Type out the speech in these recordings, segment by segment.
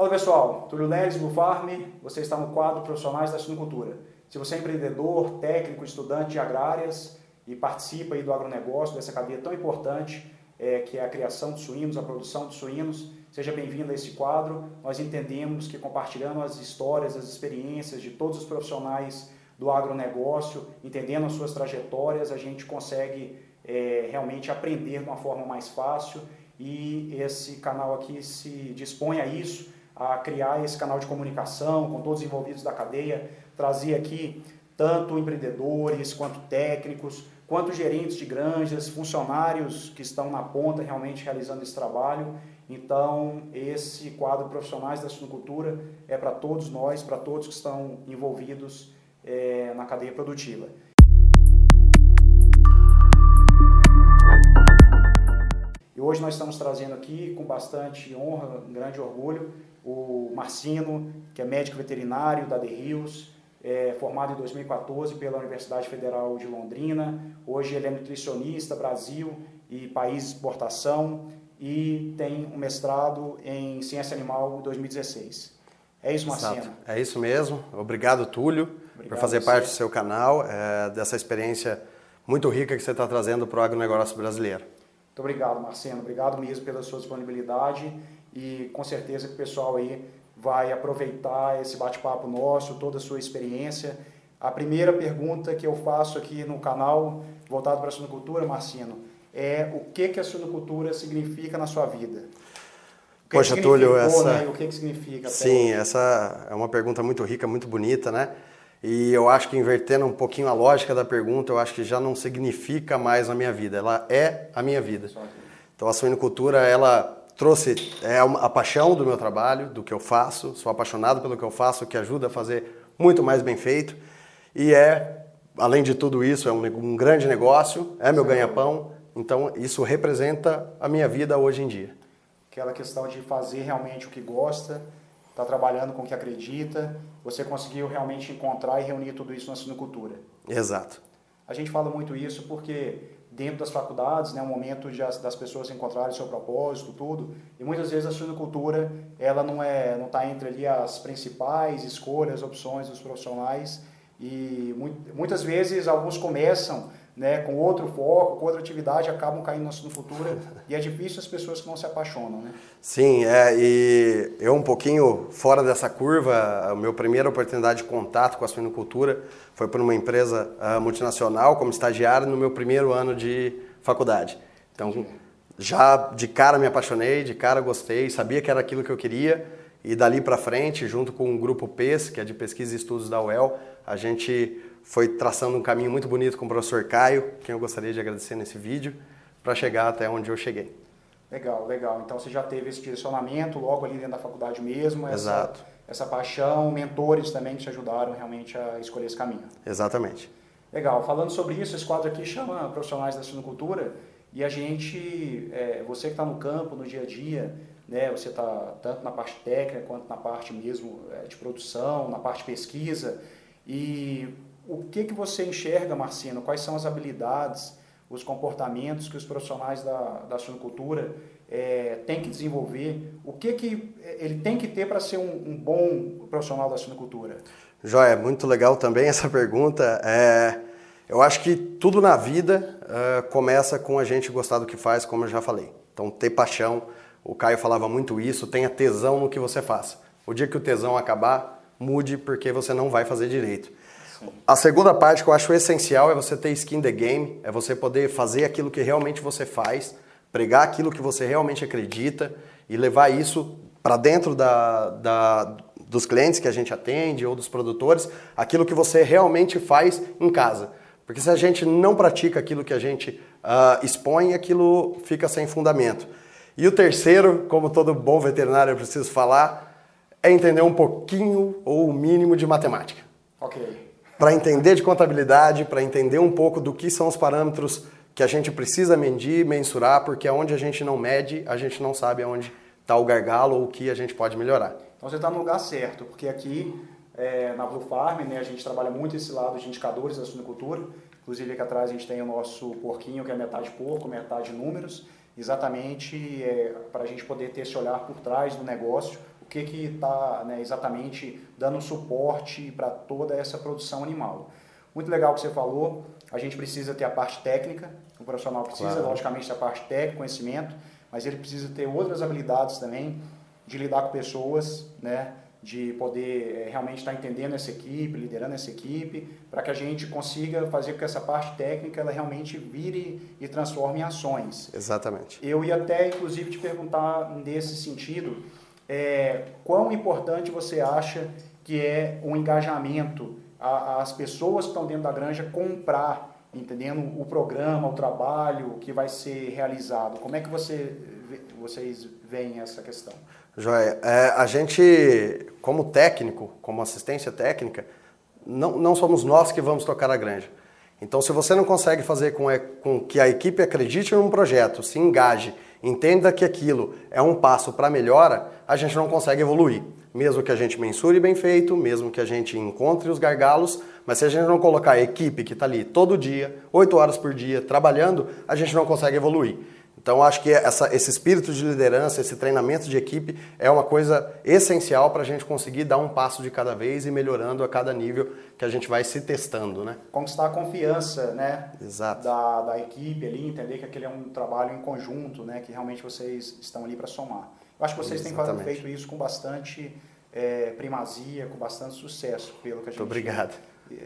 Fala pessoal, Túlio Leles, Blue Farm, você está no quadro Profissionais da Suinocultura. Se você é empreendedor, técnico, estudante de agrárias e participa aí do agronegócio, dessa cadeia tão importante é, que é a criação de suínos, a produção de suínos, seja bem-vindo a esse quadro. Nós entendemos que compartilhando as histórias, as experiências de todos os profissionais do agronegócio, entendendo as suas trajetórias, a gente consegue é, realmente aprender de uma forma mais fácil e esse canal aqui se dispõe a isso a criar esse canal de comunicação com todos os envolvidos da cadeia, trazer aqui tanto empreendedores, quanto técnicos, quanto gerentes de granjas, funcionários que estão na ponta realmente realizando esse trabalho. Então, esse quadro Profissionais da Suinocultura é para todos nós, para todos que estão envolvidos é, na cadeia produtiva. E hoje nós estamos trazendo aqui, com bastante honra, um grande orgulho, o Marcino, que é médico veterinário da The Rios, é, formado em 2014 pela Universidade Federal de Londrina. Hoje ele é nutricionista Brasil e país de exportação e tem um mestrado em ciência animal em 2016. É isso, Marcino? Exato. É isso mesmo. Obrigado, Túlio, Obrigado por fazer parte do seu canal, é, dessa experiência muito rica que você está trazendo para o agronegócio brasileiro. Muito obrigado, Marcelo. Obrigado mesmo pela sua disponibilidade e com certeza que o pessoal aí vai aproveitar esse bate-papo nosso, toda a sua experiência. A primeira pergunta que eu faço aqui no canal, voltado para a suinocultura, Marcino, é o que, que a suinocultura significa na sua vida? O Poxa, Túlio, essa... Né? O que, que significa? Sim, essa é uma pergunta muito rica, muito bonita, né? E eu acho que invertendo um pouquinho a lógica da pergunta, eu acho que já não significa mais a minha vida, ela é a minha vida. Então a suinocultura, ela trouxe é a paixão do meu trabalho, do que eu faço, sou apaixonado pelo que eu faço, que ajuda a fazer muito mais bem feito. E é, além de tudo isso, é um, um grande negócio, é meu ganha-pão, então isso representa a minha vida hoje em dia. Aquela questão de fazer realmente o que gosta, está trabalhando com o que acredita, você conseguiu realmente encontrar e reunir tudo isso na suinocultura. Exato. A gente fala muito isso porque dentro das faculdades, né, um momento de, das pessoas encontrarem seu propósito, tudo, e muitas vezes a suinocultura, ela não é, não está entre ali as principais escolhas, opções dos profissionais, e muitas vezes alguns começam né, com outro foco, com outra atividade, acabam caindo na suinocultura e é difícil as pessoas que não se apaixonam, né? Sim, é, e eu um pouquinho fora dessa curva, a minha primeira oportunidade de contato com a suinocultura foi por uma empresa uh, multinacional como estagiário no meu primeiro ano de faculdade. Então, já de cara me apaixonei, de cara gostei, sabia que era aquilo que eu queria e dali para frente, junto com o grupo PES, que é de pesquisa e estudos da UEL, a gente foi traçando um caminho muito bonito com o professor Caio, quem eu gostaria de agradecer nesse vídeo, para chegar até onde eu cheguei. Legal, legal. Então você já teve esse direcionamento logo ali dentro da faculdade mesmo. Essa, Exato. Essa paixão, mentores também que te ajudaram realmente a escolher esse caminho. Exatamente. Legal. Falando sobre isso, esse quadro aqui chama Profissionais da Sinocultura e a gente, é, você que está no campo, no dia a dia, né, você está tanto na parte técnica quanto na parte mesmo é, de produção, na parte de pesquisa e o que, que você enxerga, Marcino? Quais são as habilidades, os comportamentos que os profissionais da, da suinocultura é, têm que desenvolver? O que, que ele tem que ter para ser um, um, bom profissional da suinocultura? Joia, muito legal também essa pergunta. É, eu acho que tudo na vida uh, começa com a gente gostar do que faz, como eu já falei. Então, ter paixão. O Caio falava muito isso, tenha tesão no que você faz. O dia que o tesão acabar, mude porque você não vai fazer direito. A segunda parte que eu acho essencial é você ter skin the game, é você poder fazer aquilo que realmente você faz, pregar aquilo que você realmente acredita e levar isso para dentro da, da, dos clientes que a gente atende ou dos produtores, aquilo que você realmente faz em casa. Porque se a gente não pratica aquilo que a gente uh, expõe, aquilo fica sem fundamento. E o terceiro, como todo bom veterinário eu preciso falar, é entender um pouquinho ou o mínimo de matemática. Ok para entender de contabilidade, para entender um pouco do que são os parâmetros que a gente precisa medir, mensurar, porque aonde a gente não mede, a gente não sabe aonde está o gargalo ou o que a gente pode melhorar. Então você está no lugar certo, porque aqui é, na Blue Farm né, a gente trabalha muito esse lado de indicadores da suinocultura. Inclusive aqui atrás a gente tem o nosso porquinho, que é metade porco, metade números, exatamente é, para a gente poder ter esse olhar por trás do negócio, que está né, exatamente dando suporte para toda essa produção animal. Muito legal o que você falou, a gente precisa ter a parte técnica, o profissional precisa, claro. logicamente, da parte técnica, conhecimento, mas ele precisa ter outras habilidades também de lidar com pessoas, né? de poder é, realmente estar entendendo essa equipe, liderando essa equipe, para que a gente consiga fazer com que essa parte técnica ela realmente vire e transforme em ações. Exatamente. Eu ia até, inclusive, te perguntar nesse sentido, é, quão importante você acha que é o engajamento, a, as pessoas que estão dentro da granja comprar, entendendo o programa, o trabalho que vai ser realizado. Como é que você, vocês veem essa questão? Joia. É, a gente, como técnico, como assistência técnica, não, não somos nós que vamos tocar a granja. Então, se você não consegue fazer com, com que a equipe acredite num projeto, se engaje, entenda que aquilo é um passo para melhora, a gente não consegue evoluir. Mesmo que a gente mensure bem feito, mesmo que a gente encontre os gargalos, mas se a gente não colocar a equipe que está ali todo dia, oito horas por dia, trabalhando, a gente não consegue evoluir. Então, acho que essa, esse espírito de liderança, esse treinamento de equipe é uma coisa essencial para a gente conseguir dar um passo de cada vez e melhorando a cada nível que a gente vai se testando, né? Conquistar a confiança, né? Exato. Da, da equipe ali, entender que aquele é um trabalho em conjunto, né? Que realmente vocês estão ali para somar. Eu acho que vocês Exatamente. têm feito isso com bastante é, primazia, com bastante sucesso, pelo que a gente... Muito obrigado.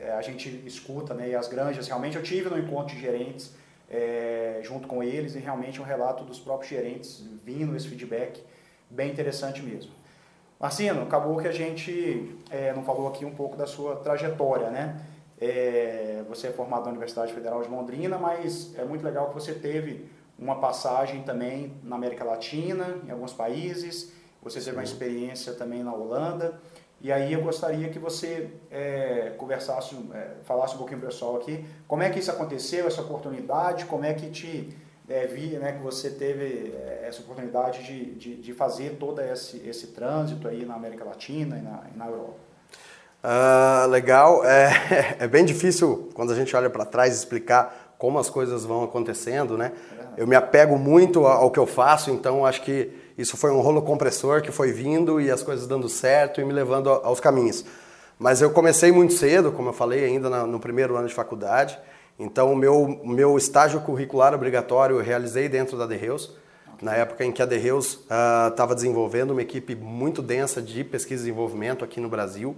É, a gente escuta, né? E as granjas, realmente, eu tive no encontro de gerentes é, junto com eles e realmente um relato dos próprios gerentes vindo esse feedback bem interessante mesmo. Marcino, acabou que a gente é, não falou aqui um pouco da sua trajetória, né? É, você é formado na Universidade Federal de Londrina, mas é muito legal que você teve uma passagem também na América Latina, em alguns países, você teve uma experiência também na Holanda. E aí eu gostaria que você é, conversasse, é, falasse um pouquinho para o pessoal aqui, como é que isso aconteceu, essa oportunidade, como é que te é, vi, né, que você teve é, essa oportunidade de, de, de, fazer todo esse, esse trânsito aí na América Latina e na, e na Europa. Uh, legal, é, é bem difícil quando a gente olha para trás explicar como as coisas vão acontecendo, né? É eu me apego muito ao que eu faço, então acho que isso foi um rolo compressor que foi vindo e as coisas dando certo e me levando aos caminhos. Mas eu comecei muito cedo, como eu falei, ainda no primeiro ano de faculdade. Então, o meu, meu estágio curricular obrigatório eu realizei dentro da The Reus, na época em que a The Reus estava uh, desenvolvendo uma equipe muito densa de pesquisa e desenvolvimento aqui no Brasil.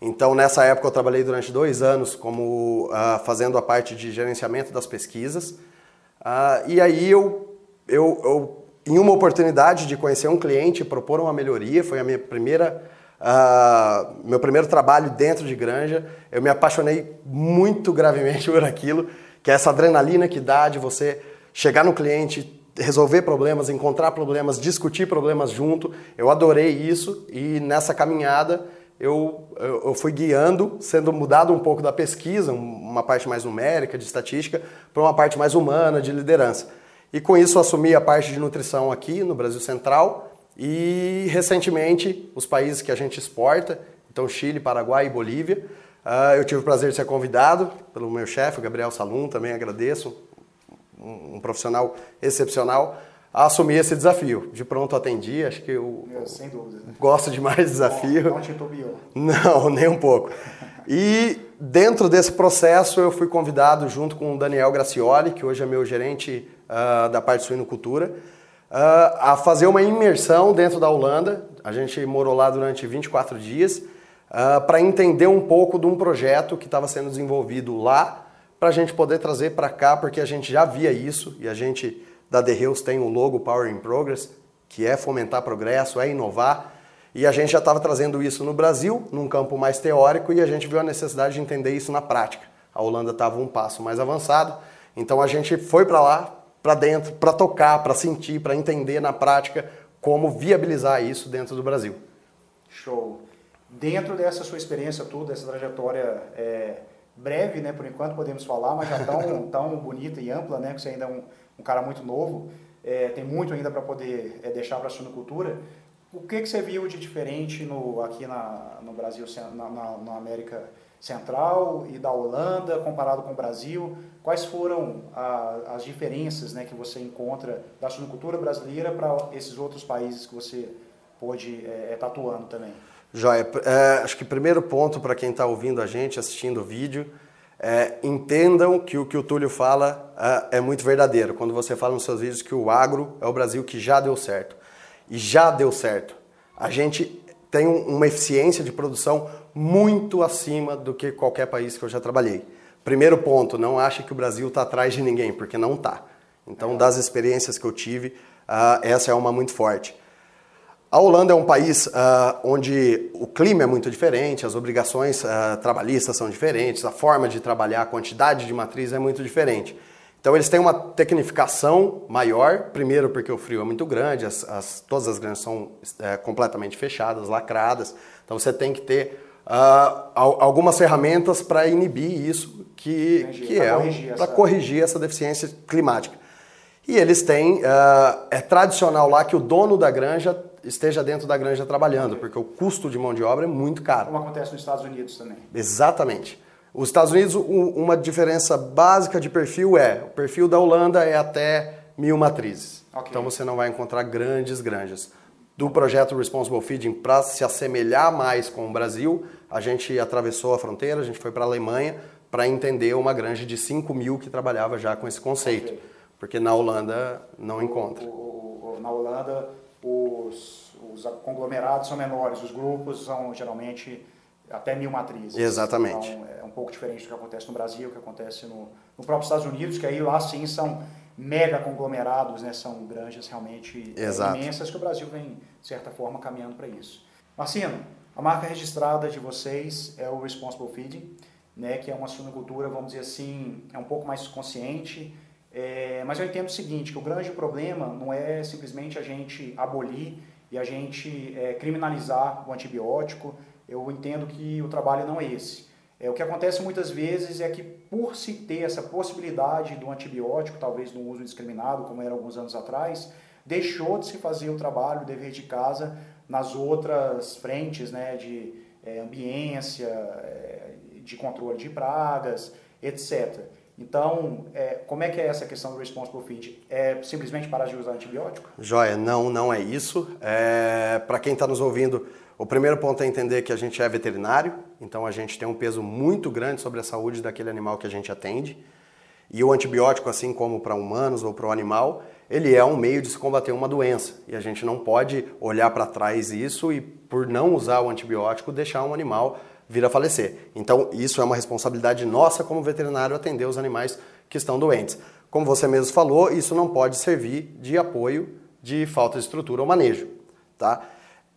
Então, nessa época, eu trabalhei durante dois anos como uh, fazendo a parte de gerenciamento das pesquisas. Uh, e aí eu, eu, eu em uma oportunidade de conhecer um cliente, propor uma melhoria, foi a minha primeira, uh, meu primeiro trabalho dentro de granja. Eu me apaixonei muito gravemente por aquilo, que é essa adrenalina que dá de você chegar no cliente, resolver problemas, encontrar problemas, discutir problemas junto. Eu adorei isso e nessa caminhada eu, eu, eu, fui guiando, sendo mudado um pouco da pesquisa, uma parte mais numérica, de estatística, para uma parte mais humana, de liderança. E com isso assumi a parte de nutrição aqui no Brasil Central e recentemente os países que a gente exporta, então Chile, Paraguai e Bolívia. Uh, eu tive o prazer de ser convidado pelo meu chefe, Gabriel Salum, também agradeço, um, um, profissional excepcional, a assumir esse desafio. De pronto atendi, acho que eu, eu Sem dúvida. gosto demais do desafio. Não, nem um pouco. E dentro desse processo eu fui convidado junto com o Daniel Gracioli, que hoje é meu gerente uh, da parte de suinocultura, uh, a fazer uma imersão dentro da Holanda. A gente morou lá durante 24 dias uh, para entender um pouco de um projeto que estava sendo desenvolvido lá, para a gente poder trazer para cá, porque a gente já via isso e a gente da The Hills tem o logo Power in Progress, que é fomentar progresso, é inovar. E a gente já estava trazendo isso no Brasil, num campo mais teórico, e a gente viu a necessidade de entender isso na prática. A Holanda estava um passo mais avançado, então a gente foi para lá, para dentro, para tocar, para sentir, para entender na prática como viabilizar isso dentro do Brasil. Show. Dentro dessa sua experiência toda, essa trajetória é, breve, né, por enquanto podemos falar, mas já tão, tão bonita e ampla, né, que você ainda é um, um cara muito novo, é, tem muito ainda para poder é, deixar para a suinocultura. O que, que você viu de diferente no, aqui na, no Brasil, na, na, na América Central e da Holanda, comparado com o Brasil? Quais foram a, as diferenças né, que você encontra da suinocultura brasileira para esses outros países que você pôde é, é, tá atuando também. Joia. É, acho que primeiro ponto para quem está ouvindo a gente, assistindo o vídeo, é, entendam que o que o Túlio fala é, é, muito verdadeiro. Quando você fala nos seus vídeos que o agro é o Brasil que já deu certo. E já deu certo. A gente tem uma eficiência de produção muito acima do que qualquer país que eu já trabalhei. Primeiro ponto, não ache que o Brasil está atrás de ninguém, porque não está. Então, das experiências que eu tive, uh, essa é uma muito forte. A Holanda é um país uh, onde o clima é muito diferente, as obrigações uh, trabalhistas são diferentes, a forma de trabalhar, a quantidade de matriz é muito diferente. Então eles têm uma tecnificação maior, primeiro porque o frio é muito grande, as, as, todas as granjas são é, completamente fechadas, lacradas, então você tem que ter uh, algumas ferramentas para inibir isso, que, que é para corrigir essa deficiência climática. E eles têm, uh, é tradicional lá que o dono da granja esteja dentro da granja trabalhando, porque o custo de mão de obra é muito caro. Como acontece nos Estados Unidos também. Exatamente. Os Estados Unidos, uma diferença básica de perfil é, o perfil da Holanda é até mil matrizes. Okay. Então você não vai encontrar grandes granjas. Do projeto Responsible Feeding, para se assemelhar mais com o Brasil, a gente atravessou a fronteira, a gente foi para a Alemanha para entender uma granja de 5 mil que trabalhava já com esse conceito. Okay. Porque na Holanda não o, encontra. O, o, na Holanda, os, os conglomerados são menores, os grupos são geralmente até mil matrizes. Exatamente. Então, é um pouco diferente do que acontece no Brasil, que acontece no, no próprio Estados Unidos, que aí lá sim são mega conglomerados, né? são granjas realmente é, imensas, que o Brasil vem, de certa forma, caminhando para isso. Marcino, a marca registrada de vocês é o Responsible Feeding, né? que é uma suinocultura, vamos dizer assim, é um pouco mais consciente, é, mas eu entendo o seguinte, que o grande problema não é simplesmente a gente abolir e a gente é, criminalizar o antibiótico, eu entendo que o trabalho não é esse. É, o que acontece muitas vezes é que, por se ter essa possibilidade do antibiótico, talvez no uso indiscriminado, como era alguns anos atrás, deixou de se fazer o trabalho, o dever de casa, nas outras frentes né, de é, ambiência, é, de controle de pragas, etc. Então, é, como é que é essa questão do responsible feed? É simplesmente parar de usar antibiótico? Joia, não, não é isso. É, Para quem está nos ouvindo, o primeiro ponto é entender que a gente é veterinário, então a gente tem um peso muito grande sobre a saúde daquele animal que a gente atende. E o antibiótico, assim como para humanos ou para o animal, ele é um meio de se combater uma doença. E a gente não pode olhar para trás isso e, por não usar o antibiótico, deixar um animal vir a falecer. Então, isso é uma responsabilidade nossa como veterinário atender os animais que estão doentes. Como você mesmo falou, isso não pode servir de apoio de falta de estrutura ou manejo. Tá?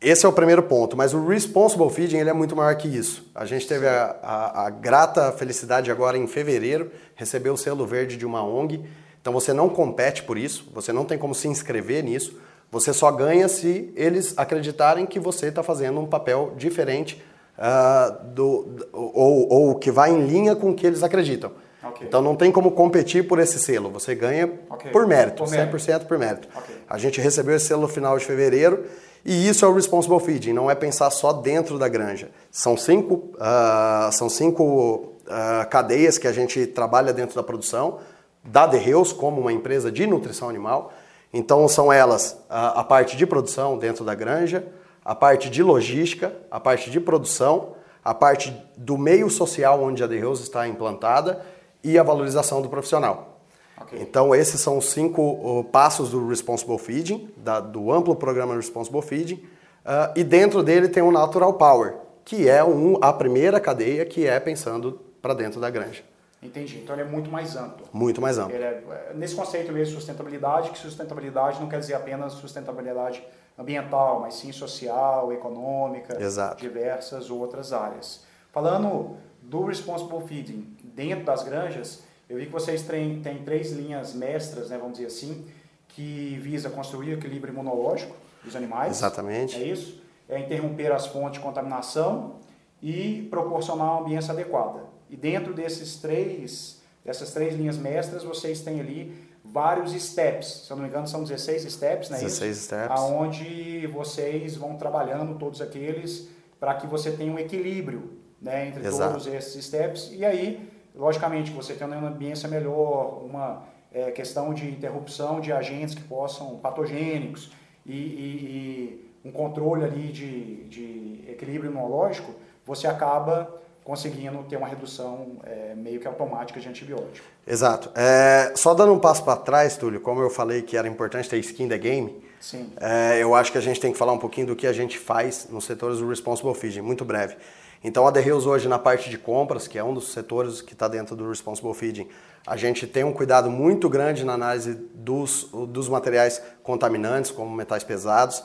Esse é o primeiro ponto, mas o responsible feeding ele é muito maior que isso. A gente teve a, a, a grata felicidade agora em fevereiro, receber o selo verde de uma ONG. Então você não compete por isso, você não tem como se inscrever nisso, você só ganha se eles acreditarem que você está fazendo um papel diferente uh, do, ou, ou que vai em linha com o que eles acreditam. Okay. Então não tem como competir por esse selo, você ganha okay. por mérito, por 100% mérito. por mérito. Okay. A gente recebeu esse selo no final de fevereiro e isso é o responsible feeding, não é pensar só dentro da granja. São cinco, uh, são cinco uh, cadeias que a gente trabalha dentro da produção, da Derreus como uma empresa de nutrição animal. Então são elas uh, a parte de produção dentro da granja, a parte de logística, a parte de produção, a parte do meio social onde a Derreus está implantada e a valorização do profissional. Okay. Então, esses são os cinco uh, passos do Responsible Feeding, da, do amplo programa Responsible Feeding. Uh, e dentro dele tem o Natural Power, que é um, a primeira cadeia que é pensando para dentro da granja. Entendi. Então ele é muito mais amplo. Muito mais amplo. É, é, nesse conceito mesmo de sustentabilidade, que sustentabilidade não quer dizer apenas sustentabilidade ambiental, mas sim social, econômica, Exato. diversas outras áreas. Falando do Responsible Feeding dentro das granjas, eu vi que vocês têm, têm três linhas mestras, né, vamos dizer assim, que visa construir o equilíbrio imunológico dos animais. Exatamente. É isso? É interromper as fontes de contaminação e proporcionar uma ambiência adequada. E dentro desses três, dessas três linhas mestras, vocês têm ali vários steps. Se eu não me engano, são 16 steps, né? 16 isso? steps. Onde vocês vão trabalhando todos aqueles para que você tenha um equilíbrio né, entre Exato. todos esses steps. E aí Logicamente, você tendo uma ambiência melhor, uma é, questão de interrupção de agentes que possam, patogênicos, e, e, e um controle ali de, de equilíbrio imunológico, você acaba conseguindo ter uma redução é, meio que automática de antibiótico. Exato. É, só dando um passo para trás, Túlio, como eu falei que era importante ter skin the game, Sim. É, eu acho que a gente tem que falar um pouquinho do que a gente faz nos setores do Responsible Feeding, muito breve. Então, a Derreus hoje na parte de compras, que é um dos setores que está dentro do Responsible Feeding, a gente tem um cuidado muito grande na análise dos, dos materiais contaminantes, como metais pesados.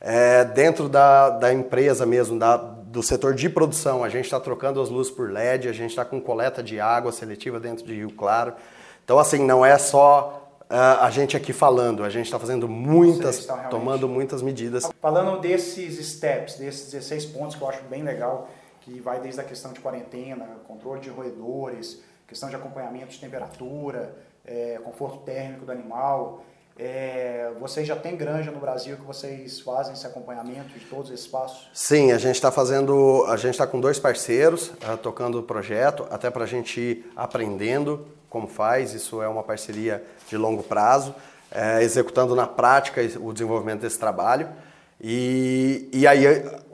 É, dentro da, da empresa mesmo, da, do setor de produção, a gente está trocando as luzes por LED, a gente está com coleta de água seletiva dentro de Rio Claro. Então, assim, não é só Uh, a gente aqui falando, a gente está fazendo muitas, tomando muitas medidas. Falando desses steps, desses 16 pontos que eu acho bem legal, que vai desde a questão de quarentena, controle de roedores, questão de acompanhamento de temperatura, é, conforto térmico do animal. É, vocês já têm granja no Brasil que vocês fazem esse acompanhamento de todos esses passos? Sim, a gente está fazendo, a gente está com dois parceiros uh, tocando o projeto, até para a gente ir aprendendo como faz, isso é uma parceria de longo prazo, é, executando na prática o desenvolvimento desse trabalho. E, e aí,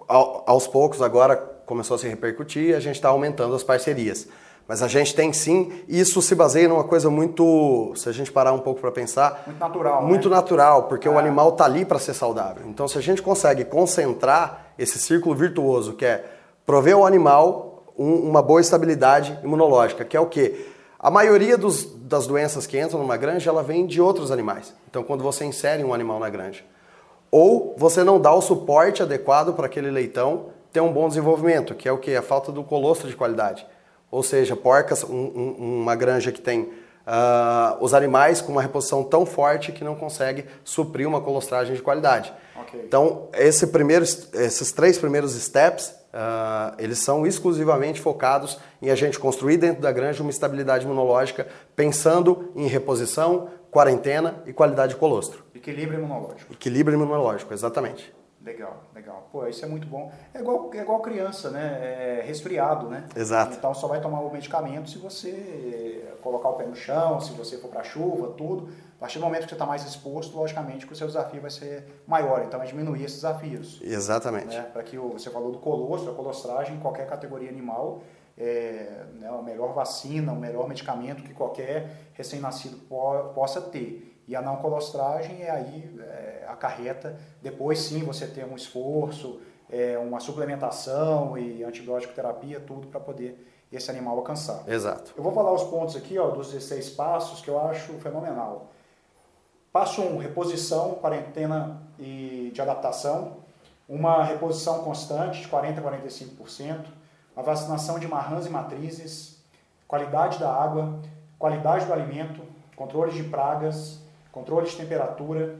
aos poucos, agora começou a se repercutir e a gente está aumentando as parcerias. Mas a gente tem sim, isso se baseia numa coisa muito, se a gente parar um pouco para pensar, muito natural, muito né? natural, porque é. o animal está ali para ser saudável. Então, se a gente consegue concentrar esse círculo virtuoso, que é prover ao animal um, uma boa estabilidade imunológica, que é o quê? A maioria dos, das doenças que entram numa granja, ela vem de outros animais. Então, quando você insere um animal na granja, ou você não dá o suporte adequado para aquele leitão ter um bom desenvolvimento, que é o que? A falta do colostro de qualidade. Ou seja, porcas, um, um, uma granja que tem uh, os animais com uma reposição tão forte que não consegue suprir uma colostragem de qualidade. Okay. Então, esse primeiro, esses três primeiros steps Uh, eles são exclusivamente focados em a gente construir dentro da granja uma estabilidade imunológica, pensando em reposição, quarentena e qualidade de colostro. Equilíbrio imunológico. Equilíbrio imunológico, exatamente. Legal, legal. Pô, isso é muito bom. É igual, é igual criança, né? É resfriado, né? Exato. Então só vai tomar o medicamento se você colocar o pé no chão, se você for para chuva, tudo. A partir do momento que você está mais exposto, logicamente que o seu desafio vai ser maior. Então é diminuir esses desafios. Exatamente. Né? Para que o, você falou do colostro, a colostragem em qualquer categoria animal é né, a melhor vacina, o melhor medicamento que qualquer recém-nascido po possa ter. E a não colostragem é aí é, acarreta, depois sim você ter um esforço, é, uma suplementação e antibiótico terapia, tudo para poder esse animal alcançar. Exato. Eu vou falar os pontos aqui ó, dos 16 passos que eu acho fenomenal. Passo 1, um, reposição, quarentena e de adaptação. Uma reposição constante de 40% a 45%. A vacinação de marrãs e matrizes. Qualidade da água. Qualidade do alimento. Controle de pragas controle de temperatura,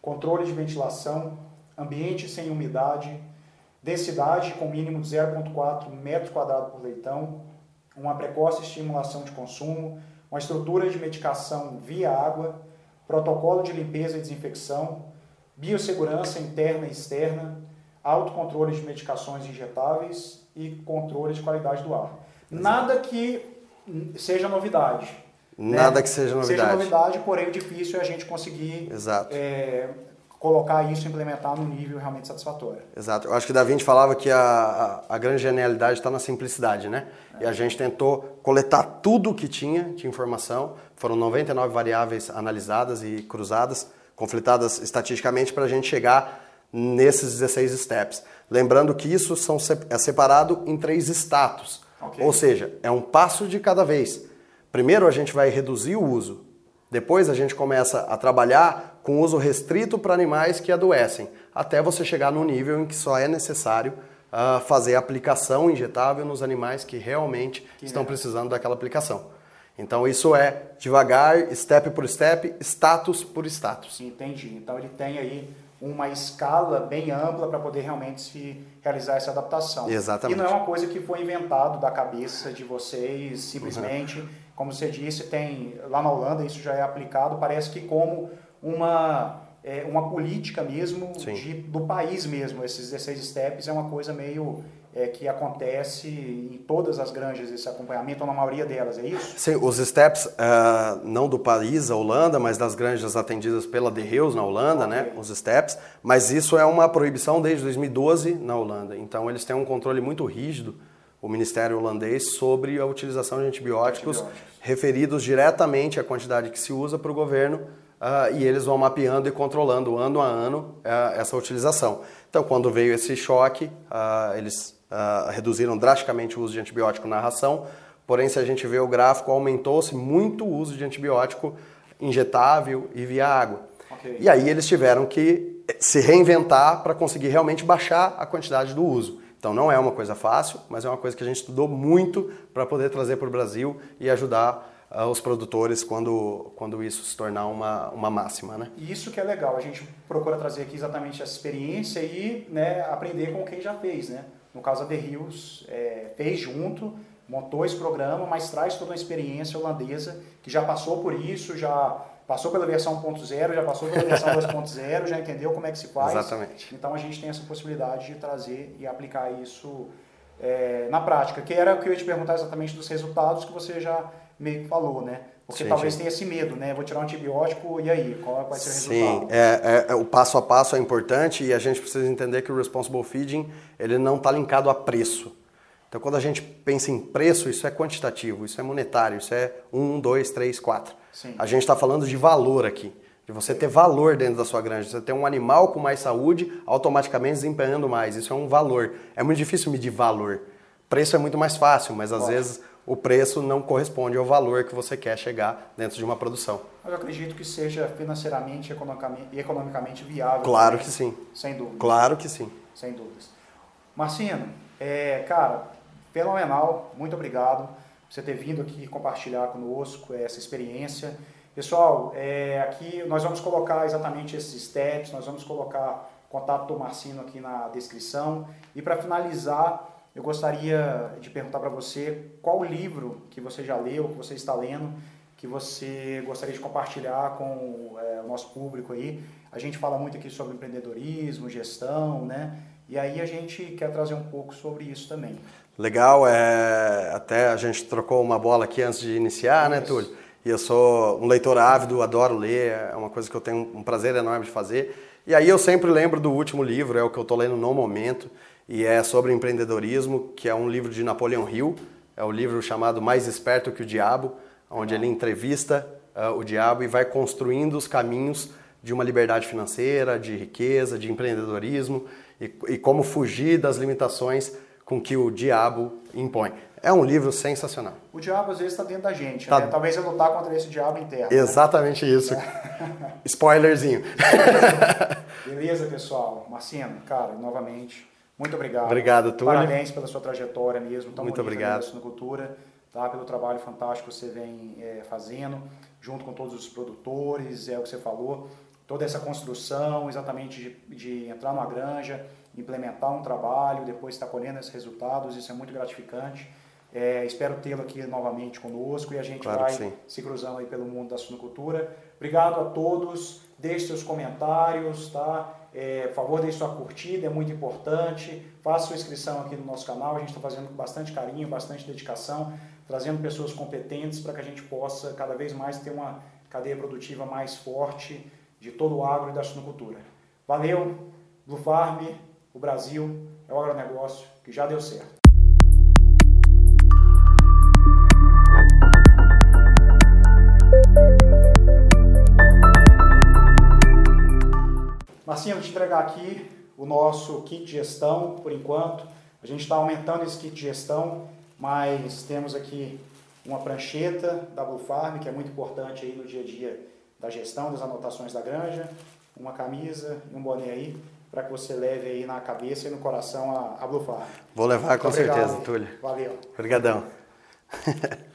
controle de ventilação, ambiente sem umidade, densidade com mínimo de 0,4 metros quadrados por leitão, uma precoce estimulação de consumo, uma estrutura de medicação via água, protocolo de limpeza e desinfecção, biossegurança interna e externa, autocontrole de medicações injetáveis e controle de qualidade do ar. Nada que seja novidade. Nada né? que seja novidade. Seja novidade, porém o difícil é a gente conseguir é, colocar isso, implementar no nível realmente satisfatório. Exato. Eu acho que Da Vinci falava que a, a, a grande genialidade está na simplicidade, né? É. E a gente tentou coletar tudo o que tinha de informação. Foram 99 variáveis analisadas e cruzadas, conflitadas estatisticamente, para a gente chegar nesses 16 steps. Lembrando que isso são, é separado em três status. Okay. Ou seja, é um passo de cada vez. Primeiro a gente vai reduzir o uso, depois a gente começa a trabalhar com uso restrito para animais que adoecem, até você chegar no nível em que só é necessário uh, fazer aplicação injetável nos animais que realmente que estão é. precisando daquela aplicação. Então isso é devagar, step por step, status por status. Entendi. Então ele tem aí uma escala bem ampla para poder realmente se realizar essa adaptação. Exatamente. E não é uma coisa que foi inventado da cabeça de vocês simplesmente uhum como você disse, tem lá na Holanda isso já é aplicado, parece que como uma é, uma política mesmo de, do país mesmo. Esses 16 steps é uma coisa meio é, que acontece em todas as granjas, esse acompanhamento, ou na maioria delas, é isso? Sim, os steps, uh, não do país, a Holanda, mas das granjas atendidas pela The Hills na Holanda, né, okay. né, os steps, mas isso é uma proibição desde 2012 na Holanda, então eles têm um controle muito rígido, o Ministério holandês, sobre a utilização de antibióticos, antibióticos. referidos diretamente à quantidade que se usa para o governo, uh, e eles vão mapeando e controlando ano a ano uh, essa utilização. Então, quando veio esse choque, eles uh, reduziram drasticamente o uso de antibiótico na ração, porém, se a gente vê o gráfico, aumentou-se muito o uso de antibiótico injetável e via água. Okay. E aí eles tiveram que se reinventar para conseguir realmente baixar a quantidade do uso. Então não é uma coisa fácil, mas é uma coisa que a gente estudou muito para poder trazer para o Brasil e ajudar uh, os produtores quando, quando isso se tornar uma, uma máxima. Né? Isso que é legal, a gente procura trazer aqui exatamente essa experiência e né, aprender com quem já fez. Né? No caso, a The Hills é, fez junto, montou esse programa, mas traz toda uma experiência holandesa que já passou por isso, já passou pela versão 1.0, já passou pela versão 2.0, já entendeu como é que se faz. Exatamente. Então a gente tem essa possibilidade de trazer e aplicar isso é, na prática, que era o que eu ia te perguntar exatamente dos resultados que você já meio que falou, né? Porque sim, talvez sim. tenha esse medo, né? Vou tirar um antibiótico e aí, qual vai ser o resultado? Sim, é, é, o passo a passo é importante e a gente precisa entender que o responsible feeding ele não está linkado a preço. Então, quando a gente pensa em preço, isso é quantitativo, isso é monetário, isso é um, dois, três, quatro. Sim. A gente está falando de valor aqui, de você ter valor dentro da sua granja. Você ter um animal com mais saúde, automaticamente desempenhando mais. Isso é um valor. É muito difícil medir valor. Preço é muito mais fácil, mas às vezes o preço não corresponde ao valor que você quer chegar dentro de uma produção. Eu acredito que seja financeiramente e economicamente viável. Claro também, que sim. Sem dúvida. Claro que sim. Sem dúvidas. Marcino, é, cara, fenomenal. Muito obrigado por você ter vindo aqui compartilhar conosco essa experiência. Pessoal, é, aqui nós vamos colocar exatamente esses steps, nós vamos colocar contato do Marcino aqui na descrição. E para finalizar, eu gostaria de perguntar para você qual livro que você já leu, que você está lendo, que você gostaria de compartilhar com é, o nosso público aí. A gente fala muito aqui sobre empreendedorismo, gestão, né? E aí a gente quer trazer um pouco sobre isso também. Legal, é, até a gente trocou uma bola aqui antes de iniciar, né, Túlio? E eu sou um leitor ávido, adoro ler, é uma coisa que eu tenho um prazer enorme de fazer. E aí eu sempre lembro do último livro, é o que eu estou lendo no momento, e é sobre empreendedorismo, que é um livro de Napoleão Hill, é o livro chamado Mais Esperto que o Diabo, onde ele entrevista uh, o diabo e vai construindo os caminhos de uma liberdade financeira, de riqueza, de empreendedorismo e, e como fugir das limitações com que o diabo impõe. É um livro sensacional. O diabo às vezes está dentro da gente, tá. né? Talvez eu lutar contra esse diabo interno. Né? Exatamente né? isso. É. Spoilerzinho. Beleza, pessoal. Marcino, cara, novamente, muito obrigado. Obrigado, Túlio. Parabéns pela sua trajetória mesmo. Tão Muito obrigado. Na cultura, tá? Pelo trabalho fantástico que você vem é, fazendo, junto com todos os produtores, é o que você falou. Toda essa construção, exatamente de, de entrar numa granja, implementar um trabalho, depois estar colhendo esses resultados, isso é muito gratificante. É, espero tê-lo aqui novamente conosco e a gente claro vai se cruzando aí pelo mundo da suinocultura. Obrigado a todos, deixe seus comentários, tá? É, por favor, deixe sua curtida, é muito importante. Faça sua inscrição aqui no nosso canal. A gente está fazendo com bastante carinho, bastante dedicação, trazendo pessoas competentes para que a gente possa cada vez mais ter uma cadeia produtiva mais forte de todo o agro e da suinocultura. Valeu, Blue Farm, o Brasil, é o agronegócio que já deu certo. Marcinho, vou te entregar aqui o nosso kit de gestão, por enquanto. A gente está aumentando esse kit de gestão, mas temos aqui uma prancheta da Blue Farm, que é muito importante aí no dia a dia da gestão, das anotações da granja, uma camisa e um boné aí, para que você leve aí na cabeça e no coração a, a Blue. Vou levar com certeza, Túlio. Valeu. Obrigadão.